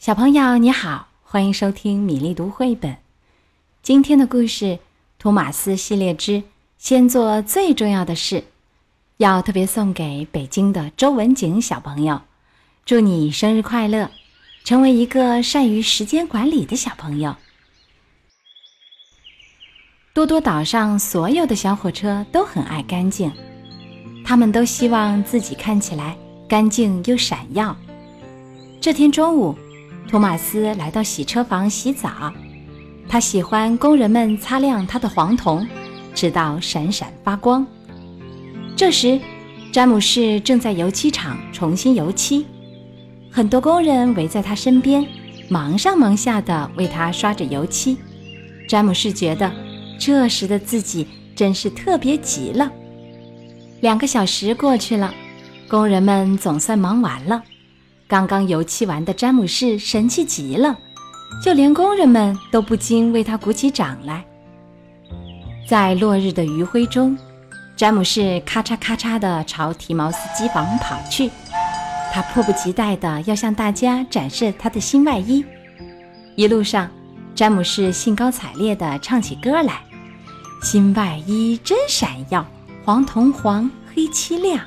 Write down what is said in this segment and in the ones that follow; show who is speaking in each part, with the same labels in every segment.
Speaker 1: 小朋友你好，欢迎收听米粒读绘本。今天的故事《托马斯系列之先做最重要的事》，要特别送给北京的周文景小朋友。祝你生日快乐，成为一个善于时间管理的小朋友。多多岛上所有的小火车都很爱干净，他们都希望自己看起来干净又闪耀。这天中午。托马斯来到洗车房洗澡，他喜欢工人们擦亮他的黄铜，直到闪闪发光。这时，詹姆士正在油漆厂重新油漆，很多工人围在他身边，忙上忙下的为他刷着油漆。詹姆士觉得这时的自己真是特别极了。两个小时过去了，工人们总算忙完了。刚刚油漆完的詹姆士神气极了，就连工人们都不禁为他鼓起掌来。在落日的余晖中，詹姆士咔嚓咔嚓地朝提毛斯机房跑去，他迫不及待地要向大家展示他的新外衣。一路上，詹姆士兴高采烈地唱起歌来：“新外衣真闪耀，黄铜黄，黑漆亮。”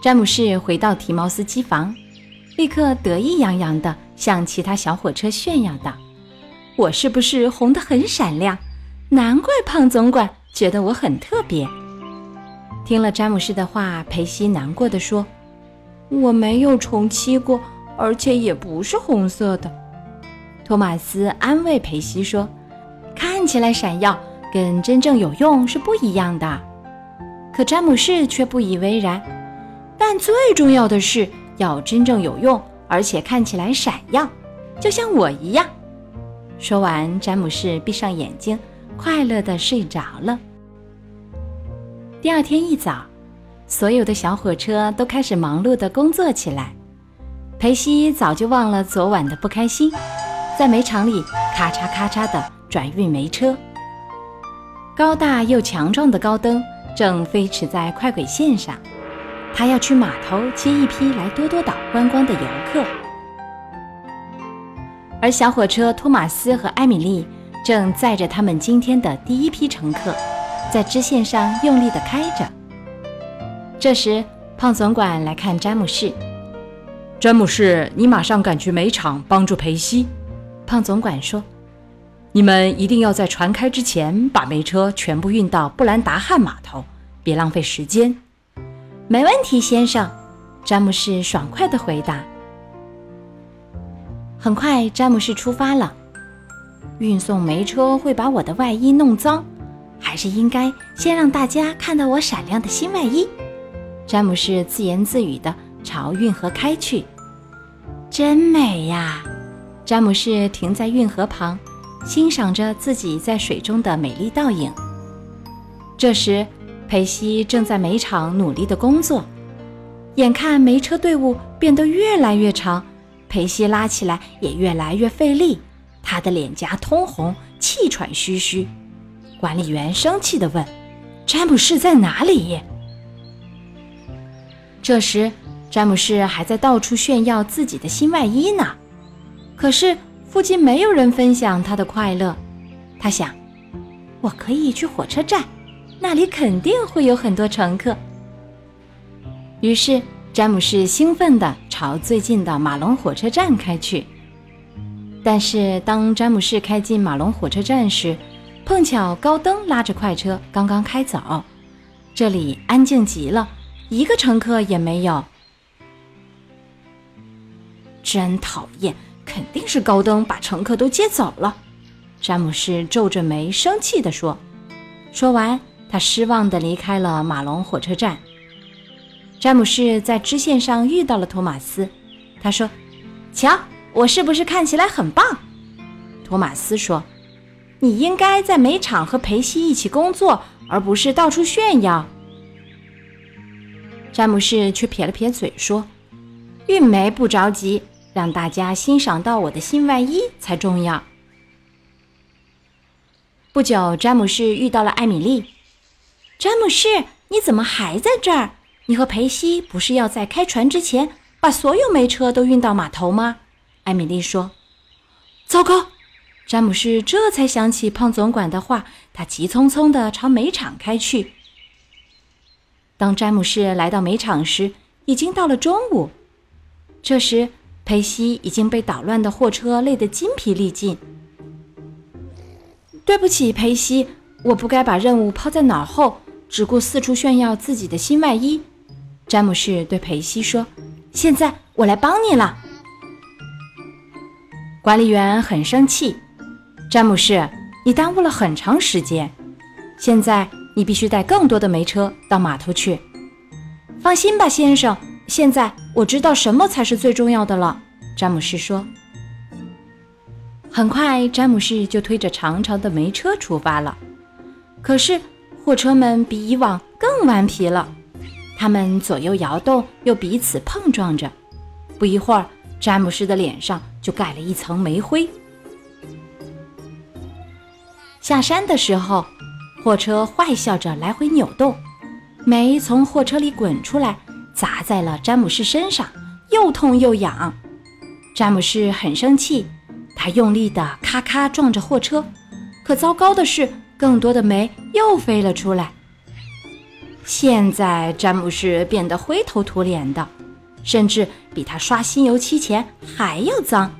Speaker 1: 詹姆士回到提毛斯机房，立刻得意洋洋地向其他小火车炫耀道：“我是不是红得很闪亮？难怪胖总管觉得我很特别。”听了詹姆士的话，裴西难过的说：“我没有重漆过，而且也不是红色的。”托马斯安慰裴西说：“看起来闪耀，跟真正有用是不一样的。”可詹姆士却不以为然。但最重要的是要真正有用，而且看起来闪耀，就像我一样。说完，詹姆士闭上眼睛，快乐地睡着了。第二天一早，所有的小火车都开始忙碌地工作起来。裴西早就忘了昨晚的不开心，在煤场里咔嚓咔嚓地转运煤车。高大又强壮的高登正飞驰在快轨线上。他要去码头接一批来多多岛观光的游客，而小火车托马斯和艾米丽正载着他们今天的第一批乘客，在支线上用力地开着。这时，胖总管来看詹姆士。
Speaker 2: 詹姆士，你马上赶去煤场帮助裴西。
Speaker 1: 胖总管说：“
Speaker 2: 你们一定要在船开之前把煤车全部运到布兰达汉码头，别浪费时间。”
Speaker 1: 没问题，先生。詹姆士爽快地回答。很快，詹姆士出发了。运送煤车会把我的外衣弄脏，还是应该先让大家看到我闪亮的新外衣。詹姆士自言自语地朝运河开去。真美呀！詹姆士停在运河旁，欣赏着自己在水中的美丽倒影。这时，裴西正在煤场努力的工作，眼看煤车队伍变得越来越长，裴西拉起来也越来越费力，他的脸颊通红，气喘吁吁。管理员生气地问：“詹姆士在哪里？”这时，詹姆士还在到处炫耀自己的新外衣呢。可是附近没有人分享他的快乐。他想：“我可以去火车站。”那里肯定会有很多乘客。于是，詹姆士兴奋地朝最近的马龙火车站开去。但是，当詹姆士开进马龙火车站时，碰巧高登拉着快车刚刚开走，这里安静极了，一个乘客也没有。真讨厌，肯定是高登把乘客都接走了。詹姆士皱着眉，生气地说。说完。他失望地离开了马龙火车站。詹姆士在支线上遇到了托马斯，他说：“瞧，我是不是看起来很棒？”托马斯说：“你应该在煤场和裴西一起工作，而不是到处炫耀。”詹姆士却撇了撇嘴说：“运煤不着急，让大家欣赏到我的新外衣才重要。”不久，詹姆士遇到了艾米丽。詹姆士，你怎么还在这儿？你和裴西不是要在开船之前把所有煤车都运到码头吗？艾米丽说。糟糕！詹姆士这才想起胖总管的话，他急匆匆地朝煤场开去。当詹姆士来到煤场时，已经到了中午。这时，裴西已经被捣乱的货车累得筋疲力尽。对不起，裴西，我不该把任务抛在脑后，只顾四处炫耀自己的新外衣。詹姆士对裴西说：“现在我来帮你了。”管理员很生气，詹姆士，你耽误了很长时间。现在你必须带更多的煤车到码头去。放心吧，先生，现在我知道什么才是最重要的了。詹姆士说。很快，詹姆士就推着长长的煤车出发了。可是，货车们比以往更顽皮了，它们左右摇动，又彼此碰撞着。不一会儿，詹姆士的脸上就盖了一层煤灰。下山的时候，货车坏笑着来回扭动，煤从货车里滚出来，砸在了詹姆士身上，又痛又痒。詹姆士很生气，他用力地咔咔撞着货车，可糟糕的是，更多的煤又飞了出来。现在，詹姆士变得灰头土脸的。甚至比他刷新油漆前还要脏，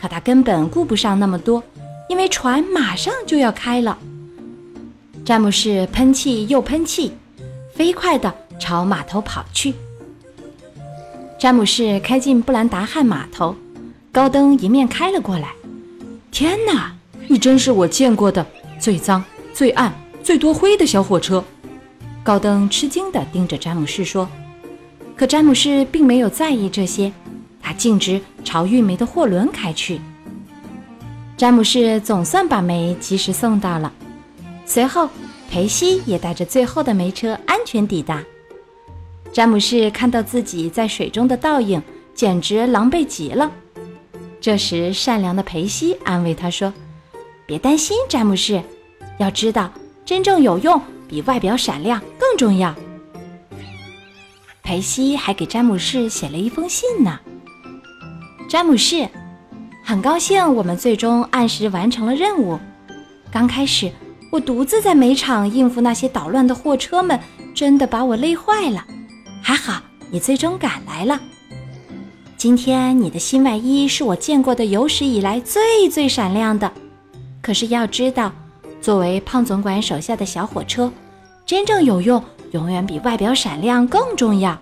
Speaker 1: 可他根本顾不上那么多，因为船马上就要开了。詹姆士喷气又喷气，飞快地朝码头跑去。詹姆士开进布兰达汉码头，高登迎面开了过来。天哪，你真是我见过的最脏、最暗、最多灰的小火车！高登吃惊地盯着詹姆士说。可詹姆士并没有在意这些，他径直朝运煤的货轮开去。詹姆士总算把煤及时送到了。随后，裴西也带着最后的煤车安全抵达。詹姆士看到自己在水中的倒影，简直狼狈极了。这时，善良的裴西安慰他说：“别担心，詹姆士，要知道，真正有用比外表闪亮更重要。”裴西还给詹姆士写了一封信呢。詹姆士，很高兴我们最终按时完成了任务。刚开始，我独自在煤场应付那些捣乱的货车们，真的把我累坏了。还好你最终赶来了。今天你的新外衣是我见过的有史以来最最闪亮的。可是要知道，作为胖总管手下的小火车，真正有用。永远比外表闪亮更重要。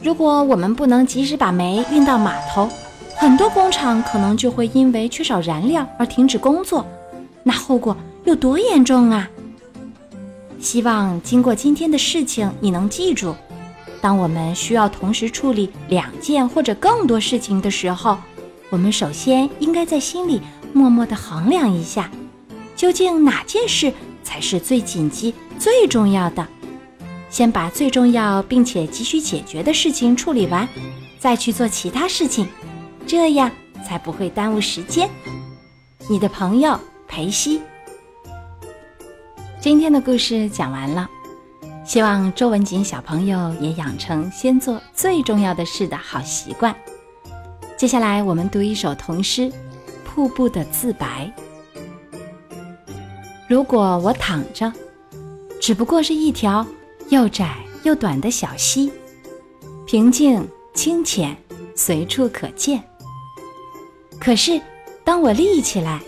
Speaker 1: 如果我们不能及时把煤运到码头，很多工厂可能就会因为缺少燃料而停止工作，那后果有多严重啊！希望经过今天的事情，你能记住：当我们需要同时处理两件或者更多事情的时候，我们首先应该在心里默默地衡量一下，究竟哪件事才是最紧急。最重要的，先把最重要并且急需解决的事情处理完，再去做其他事情，这样才不会耽误时间。你的朋友裴西。今天的故事讲完了，希望周文锦小朋友也养成先做最重要的事的好习惯。接下来我们读一首童诗《瀑布的自白》。如果我躺着。只不过是一条又窄又短的小溪，平静清浅，随处可见。可是，当我立起来，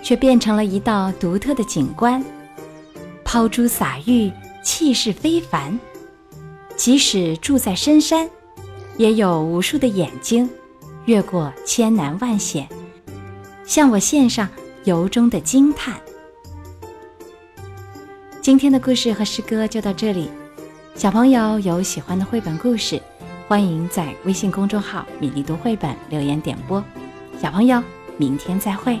Speaker 1: 却变成了一道独特的景观，抛珠洒玉，气势非凡。即使住在深山，也有无数的眼睛，越过千难万险，向我献上由衷的惊叹。今天的故事和诗歌就到这里，小朋友有喜欢的绘本故事，欢迎在微信公众号“米粒读绘本”留言点播。小朋友，明天再会。